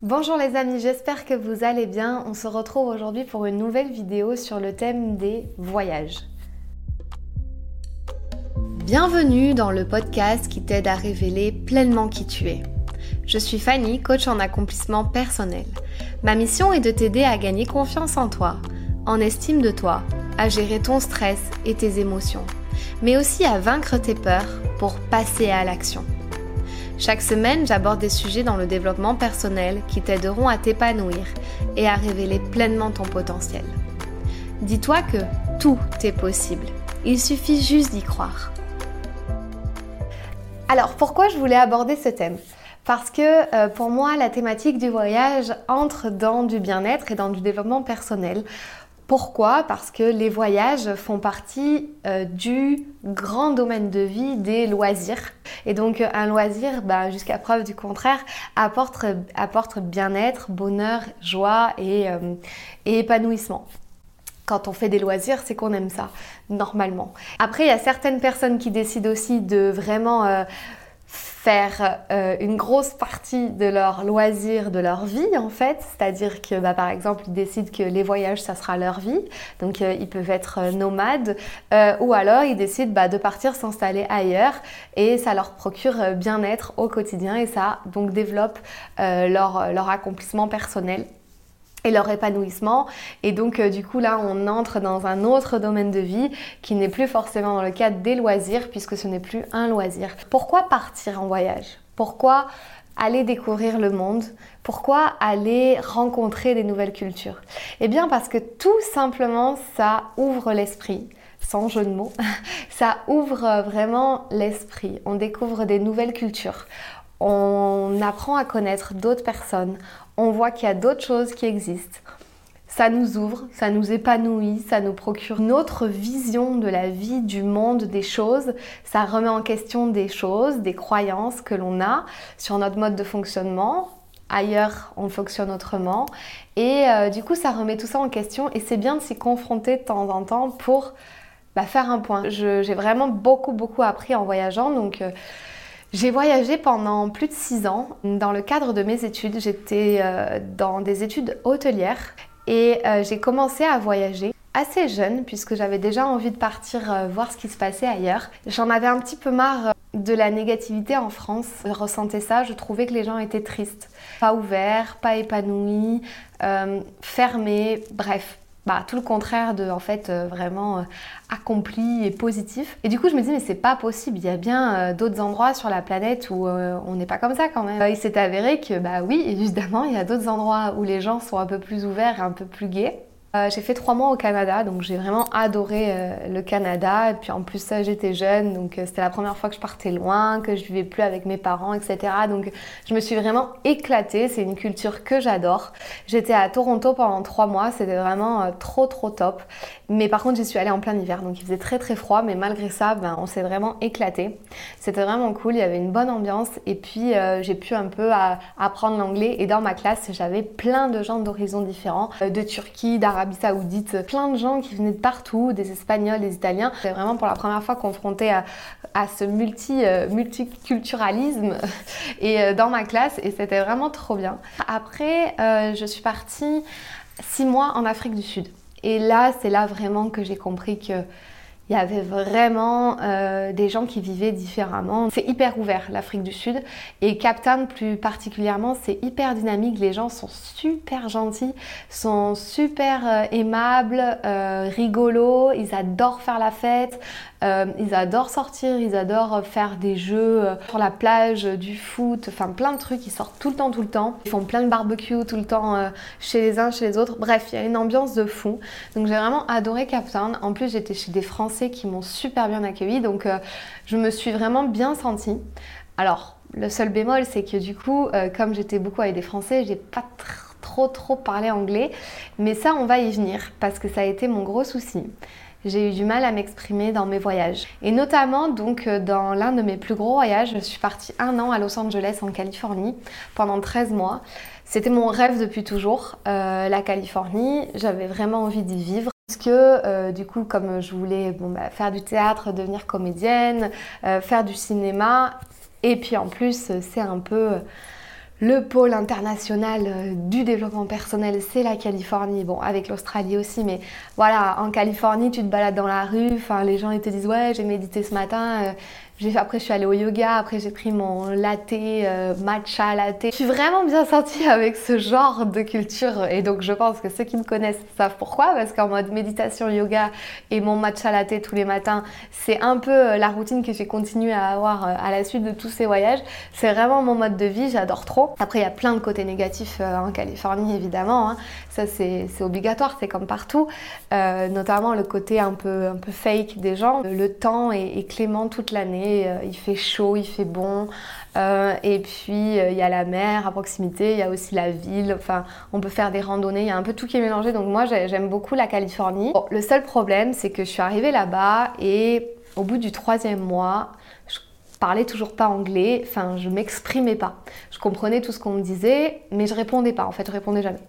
Bonjour les amis, j'espère que vous allez bien. On se retrouve aujourd'hui pour une nouvelle vidéo sur le thème des voyages. Bienvenue dans le podcast qui t'aide à révéler pleinement qui tu es. Je suis Fanny, coach en accomplissement personnel. Ma mission est de t'aider à gagner confiance en toi, en estime de toi, à gérer ton stress et tes émotions, mais aussi à vaincre tes peurs pour passer à l'action. Chaque semaine, j'aborde des sujets dans le développement personnel qui t'aideront à t'épanouir et à révéler pleinement ton potentiel. Dis-toi que tout est possible. Il suffit juste d'y croire. Alors, pourquoi je voulais aborder ce thème? Parce que euh, pour moi, la thématique du voyage entre dans du bien-être et dans du développement personnel. Pourquoi? Parce que les voyages font partie euh, du grand domaine de vie des loisirs. Et donc un loisir, bah, jusqu'à preuve du contraire, apporte, apporte bien-être, bonheur, joie et, euh, et épanouissement quand on fait des loisirs, c'est qu'on aime ça, normalement. Après, il y a certaines personnes qui décident aussi de vraiment euh, faire euh, une grosse partie de leur loisir, de leur vie en fait. C'est-à-dire que bah, par exemple, ils décident que les voyages, ça sera leur vie. Donc euh, ils peuvent être euh, nomades. ou alors ils décident bah, de partir s'installer ailleurs et ça leur procure bien-être au quotidien et ça donc développe leur, leur accomplissement personnel et leur épanouissement. Et donc euh, du coup là on entre dans un autre domaine de vie qui n'est plus forcément dans le cadre des loisirs puisque ce n'est plus un loisir. Pourquoi partir en voyage? Pourquoi aller découvrir le monde? Pourquoi aller rencontrer des nouvelles cultures? Eh bien parce que tout simplement ça ouvre l'esprit sans jeu de mots, ça ouvre vraiment l'esprit. On découvre des nouvelles cultures on apprend à connaître d'autres personnes, on voit qu'il y a d'autres choses qui existent. Ça nous ouvre, ça nous épanouit, ça nous procure une autre vision de la vie, du monde, des choses. Ça remet en question des choses, des croyances que l'on a sur notre mode de fonctionnement. Ailleurs, on fonctionne autrement. Et euh, du coup, ça remet tout ça en question et c'est bien de s'y confronter de temps en temps pour bah, faire un point. J'ai vraiment beaucoup, beaucoup appris en voyageant. Donc, euh, j'ai voyagé pendant plus de six ans. Dans le cadre de mes études, j'étais euh, dans des études hôtelières et euh, j'ai commencé à voyager assez jeune puisque j'avais déjà envie de partir euh, voir ce qui se passait ailleurs. J'en avais un petit peu marre de la négativité en France. Je ressentais ça, je trouvais que les gens étaient tristes, pas ouverts, pas épanouis, fermés, bref, bah, tout le contraire de en fait euh, vraiment euh, accompli et positif. Et du coup, je me dis mais c'est pas possible. Il y a bien euh, d'autres endroits sur la planète où on n'est pas comme ça quand même. il s'est avéré que bah oui, évidemment, il y a d'autres endroits où les gens sont un peu plus ouverts un peu plus gays. Euh, j'ai fait trois mois au Canada, donc j'ai vraiment adoré euh, le Canada. Et puis en plus, j'étais jeune, donc euh, c'était la première fois que je partais loin, que je vivais plus avec mes parents, etc. Donc je me suis vraiment éclatée. C'est une culture que j'adore. J'étais à Toronto pendant trois mois, c'était vraiment trop trop top. Mais par contre, j'y suis allée en plein hiver, donc il faisait très très froid, mais malgré ça, ben, on s'est vraiment éclaté. C'était vraiment cool, il y avait une bonne ambiance, et puis j'ai pu un peu apprendre l'anglais. Et dans ma classe, j'avais plein de gens d'horizons différents, de Turquie, d'Arabie Saoudite, plein de gens qui venaient de partout, des Espagnols, des Italiens. J'étais vraiment pour la première fois confrontée à, ce multi, euh, multiculturalisme et euh, dans ma classe et c'était vraiment trop bien. Après, euh, je suis partie six mois en Afrique du Sud. Et là, c'est là vraiment que j'ai compris que il y avait vraiment euh, des gens qui vivaient différemment. C'est hyper ouvert l'Afrique du Sud et Cap Town plus particulièrement, c'est hyper dynamique. Les gens sont super gentils, sont super euh, aimables, euh, rigolos, ils adorent faire la fête. Euh, ils adorent sortir, ils adorent faire des jeux euh, sur la plage, du foot, enfin plein de trucs. Ils sortent tout le temps, tout le temps. Ils font plein de barbecue tout le temps euh, chez les uns, chez les autres. Bref, il y a une ambiance de fou. Donc j'ai vraiment adoré Cap Town. En plus, j'étais chez des Français qui m'ont super bien accueilli. Donc je me suis vraiment bien sentie. Alors, le seul bémol, c'est que du coup, comme j'étais beaucoup avec des Français, j'ai pas trop trop parlé anglais. Mais ça, on va y venir parce que ça a été mon gros souci j'ai eu du mal à m'exprimer dans mes voyages. Et notamment donc euh, dans l'un de mes plus gros voyages, je suis partie un an à Los Angeles en Californie pendant 13 mois. C'était mon rêve depuis toujours, euh, la Californie. J'avais vraiment envie d'y vivre. Parce que euh, du coup, comme je voulais bah, faire du théâtre, devenir comédienne, faire du cinéma, et puis en plus, c'est un peu le pôle international euh, du développement personnel, c'est la Californie. Bon, avec l'Australie aussi, mais voilà, en Californie, tu te balades dans la rue, enfin, les gens ils te disent ouais, j'ai médité ce matin, euh, après, je suis allée au yoga, après, j'ai pris mon latte, euh, matcha latte. Je suis vraiment bien sentie avec ce genre de culture. Et donc, je pense que ceux qui me connaissent savent pourquoi. Parce qu'en mode méditation, yoga et mon matcha latte tous les matins, c'est un peu euh, la routine que j'ai continué à avoir euh, à la suite de tous ces voyages. C'est vraiment mon mode de vie, j'adore trop. Après, il y a plein de côtés négatifs en Californie, évidemment. Hein. Ça, c'est obligatoire, c'est comme partout. notamment le côté un peu, un peu fake des gens. Le temps est clément toute l'année. Euh, il fait chaud, il fait bon. Euh, et puis euh, il y a la mer à proximité, il y a aussi la ville. Enfin, on peut faire des randonnées, il y a un peu tout qui est mélangé. Donc moi, j'aime beaucoup la Californie. le seul problème, c'est que je suis arrivée là-bas et au bout du troisième mois, je parlais toujours pas anglais. Enfin, je m'exprimais pas. Je comprenais tout ce qu'on me disait, mais je répondais pas. En fait, je répondais jamais.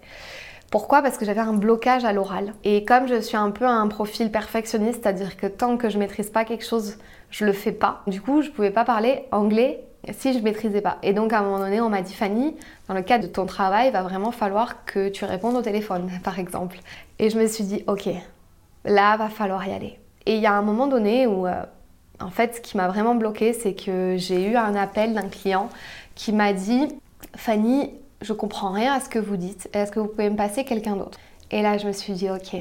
Pourquoi? Parce que j'avais un blocage à l'oral. Et comme je suis un peu un profil perfectionniste, c'est-à-dire que tant que je maîtrise pas quelque chose, je le fais pas. Du coup, je pouvais pas parler anglais si je maîtrisais pas. Et donc à un moment donné, on m'a dit Fanny, dans le cadre de ton travail, il va vraiment falloir que tu répondes au téléphone, par exemple. Et je me suis dit OK, là va falloir y aller. Et il y a un moment donné où euh, en fait, ce qui m'a vraiment bloqué, c'est que j'ai eu un appel d'un client qui m'a dit Fanny, je comprends rien à ce que vous dites. Est-ce que vous pouvez me passer quelqu'un d'autre? Et là, je me suis dit, ok.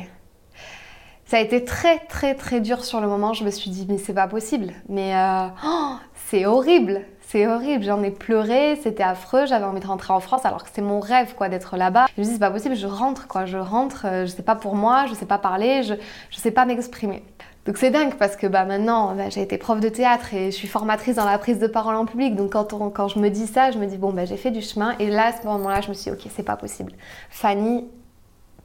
Ça a été très, très, très dur sur le moment. Je me suis dit, mais c'est pas possible. Mais euh, oh, c'est horrible. C'est horrible, j'en ai pleuré, c'était affreux, j'avais envie de rentrer en France alors que c'est mon rêve quoi d'être là-bas. Je me dis c'est pas possible, je rentre quoi, je rentre, euh, je sais pas pour moi, je sais pas parler, je, je sais pas m'exprimer. Donc c'est dingue parce que bah, maintenant bah, j'ai été prof de théâtre et je suis formatrice dans la prise de parole en public. Donc quand, quand je me dis ça, je me dis bon bah, j'ai fait du chemin. Et là à ce moment-là, je me suis dit ok c'est pas possible. Fanny,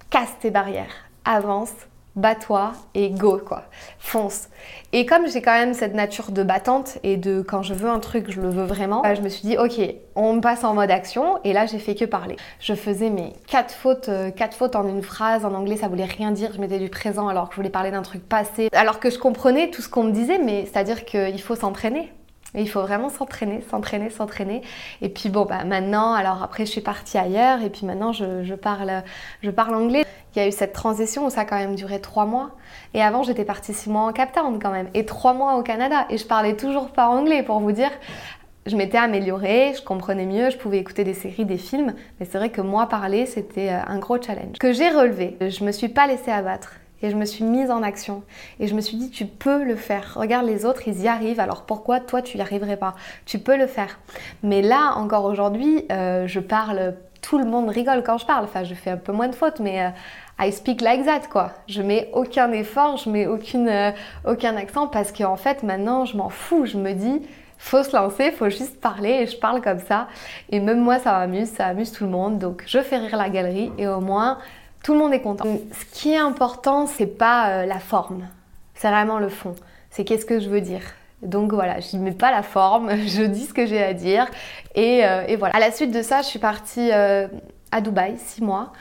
casse tes barrières, avance, bats-toi et go quoi, fonce. Et comme j'ai quand même cette nature de battante et de quand je veux un truc, je le veux vraiment, bah, je me suis dit ok, on passe en mode action et là j'ai fait que parler. Je faisais mes quatre fautes, euh, quatre fautes en une phrase. En anglais ça voulait rien dire, je mettais du présent alors que je voulais parler d'un truc passé, alors que je comprenais tout ce qu'on me disait, mais c'est-à-dire qu'il faut s'entraîner. Il faut vraiment s'entraîner, s'entraîner, s'entraîner. Et puis bon, bah maintenant, alors après je suis partie ailleurs et puis maintenant je, parle, je parle anglais. Il y a eu cette transition où ça a quand même duré trois mois. Et avant j'étais partie six mois en Cap Town quand même et trois mois au Canada et je parlais toujours pas anglais pour vous dire. Je m'étais améliorée, je comprenais mieux, je pouvais écouter des séries, des films, mais c'est vrai que moi parler c'était euh, un gros challenge que j'ai relevé. Je me suis pas laissée abattre et je me suis mise en action. Et je me suis dit, tu peux le faire. Regarde les autres, ils y arrivent. Alors pourquoi toi, tu n'y arriverais pas? Tu peux le faire. Mais là, encore aujourd'hui, euh, je parle, tout le monde rigole quand je parle. Enfin, je fais un peu moins de fautes, mais... Euh, I speak like that, quoi. Je mets aucun effort, je mets aucune, euh, aucun accent parce qu'en fait, maintenant, je m'en fous. Je me dis, faut se lancer, faut juste parler et je parle comme ça. Et même moi, ça m'amuse, ça amuse tout le monde. Donc, je fais rire la galerie et au moins, tout le monde est content. Ce qui est important, c'est pas euh, la forme, c'est vraiment le fond. C'est qu'est-ce que je veux dire. Donc voilà, je mets pas la forme, je dis ce que j'ai à dire. Et, euh, et, voilà. À la suite de ça, je suis partie euh, à Dubaï, six mois.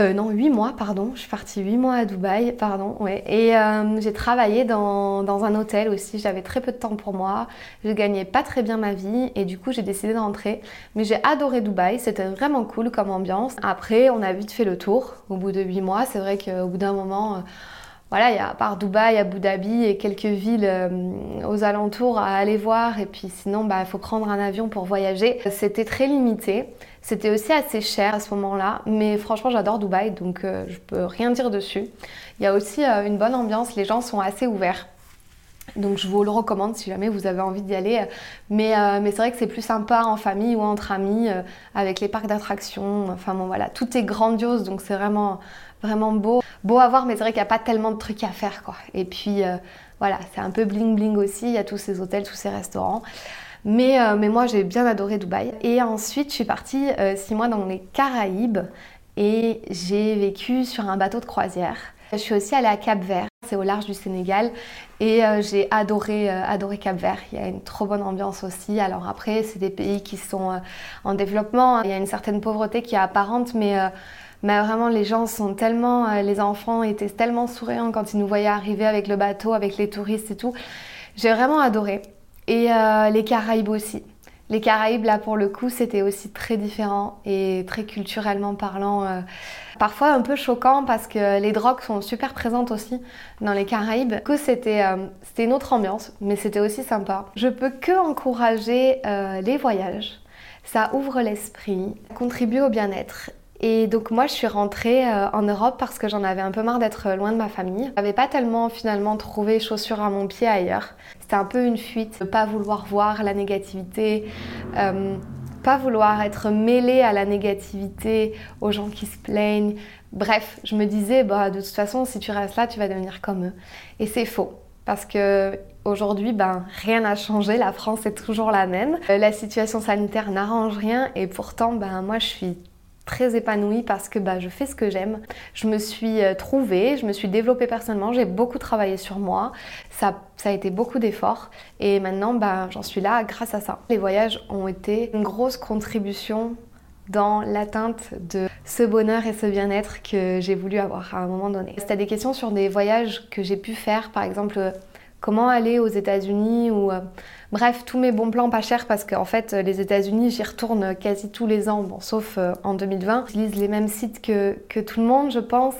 Euh, non, 8 mois, pardon. Je suis partie 8 mois à Dubaï, pardon. Ouais. Et euh, j'ai travaillé dans, dans, un hôtel aussi. J'avais très peu de temps pour moi. Je gagnais pas très bien ma vie et du coup j'ai décidé de rentrer. Mais j'ai adoré Dubaï. C'était vraiment cool comme ambiance. Après, on a vite fait le tour. Au bout de 8 mois, c'est vrai qu'au bout d'un moment. Euh, voilà, il y a à part Dubaï, Abu Dhabi et quelques villes aux alentours à aller voir. Et puis sinon, il bah, faut prendre un avion pour voyager. C'était très limité. C'était aussi assez cher à ce moment-là, mais franchement j'adore Dubaï, donc euh, je peux rien dire dessus. Il y a aussi euh, une bonne ambiance, les gens sont assez ouverts. Donc je vous le recommande si jamais vous avez envie d'y aller. Mais, euh, c'est vrai que c'est plus sympa en famille ou entre amis, avec les parcs d'attractions. Enfin bon voilà, tout est grandiose, donc c'est vraiment, vraiment beau. Beau à voir, mais c'est vrai qu'il n'y a pas tellement de trucs à faire quoi. Et puis voilà, c'est un peu bling bling aussi, il y a tous ces hôtels, tous ces restaurants. Mais, euh, mais moi, j'ai bien adoré Dubaï. Et ensuite, je suis partie euh, six mois dans les Caraïbes et j'ai vécu sur un bateau de croisière. Je suis aussi allée à Cap Vert, c'est au large du Sénégal, et euh, j'ai adoré, adoré Cap Vert. Il y a une trop bonne ambiance aussi. Alors après, c'est des pays qui sont en développement. Il y a une certaine pauvreté qui est apparente, mais mais vraiment les gens sont tellement, les enfants étaient tellement souriants quand ils nous voyaient arriver avec le bateau, avec les touristes et tout. J'ai vraiment adoré. Et euh, les Caraïbes aussi. Les Caraïbes, là pour le coup, c'était aussi très différent et très culturellement parlant. Euh, parfois un peu choquant parce que les drogues sont super présentes aussi dans les Caraïbes. Que c'était euh, c'était une autre ambiance, mais c'était aussi sympa. Je peux que encourager euh, les voyages. Ça ouvre l'esprit, contribue au bien-être et donc moi je suis rentrée en Europe parce que j'en avais un peu marre d'être loin de ma famille. J'avais pas tellement finalement trouvé chaussures à mon pied ailleurs. C'était un peu une fuite, ne pas vouloir voir la négativité, euh, pas vouloir être mêlée à la négativité, aux gens qui se plaignent. Bref, je me disais, bah, de toute façon, si tu restes là, tu vas devenir comme eux. Et c'est faux. Parce que aujourd'hui, ben, rien n'a changé, la France est toujours la même. Euh, la situation sanitaire n'arrange rien et pourtant, ben, moi, je suis très épanouie parce que bah, je fais ce que j'aime. Je me suis euh, trouvée, je me suis développée personnellement, j'ai beaucoup travaillé sur moi. Ça, a été beaucoup d'efforts et maintenant bah, j'en suis là grâce à ça. Les voyages ont été une grosse contribution dans l'atteinte de ce bonheur et ce bien-être que j'ai voulu avoir à un moment donné. Si tu as des questions sur des voyages que j'ai pu faire, par exemple comment aller aux États-Unis ou euh, bref tous mes bons plans pas chers parce qu'en fait les États-Unis j'y retourne quasi tous les ans, sauf euh, en 2020. J'utilise les mêmes sites que, tout le monde je pense.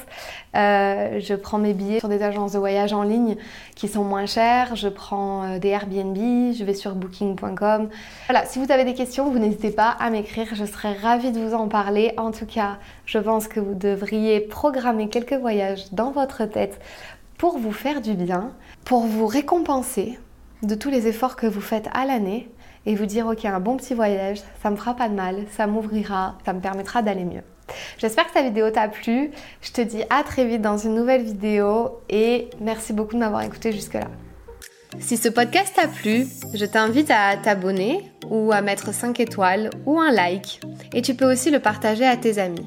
Euh, je prends mes billets sur des agences de voyage en ligne qui sont moins chères. Je prends des Airbnb, je vais sur booking.com. Voilà, si vous avez des questions, vous n'hésitez pas à m'écrire, je serais ravie de vous en parler. En tout cas, je pense que vous devriez programmer quelques voyages dans votre tête pour vous faire du bien, pour vous récompenser de tous les efforts que vous faites à l'année et vous dire ok un bon petit voyage, ça me fera pas de mal, ça m'ouvrira, ça me permettra d'aller mieux. J'espère que cette vidéo t'a plu. Je te dis à très vite dans une nouvelle vidéo et merci beaucoup de m'avoir écouté jusque-là. Si ce podcast t'a plu, je t'invite à t'abonner ou à mettre 5 étoiles ou un like et tu peux aussi le partager à tes amis.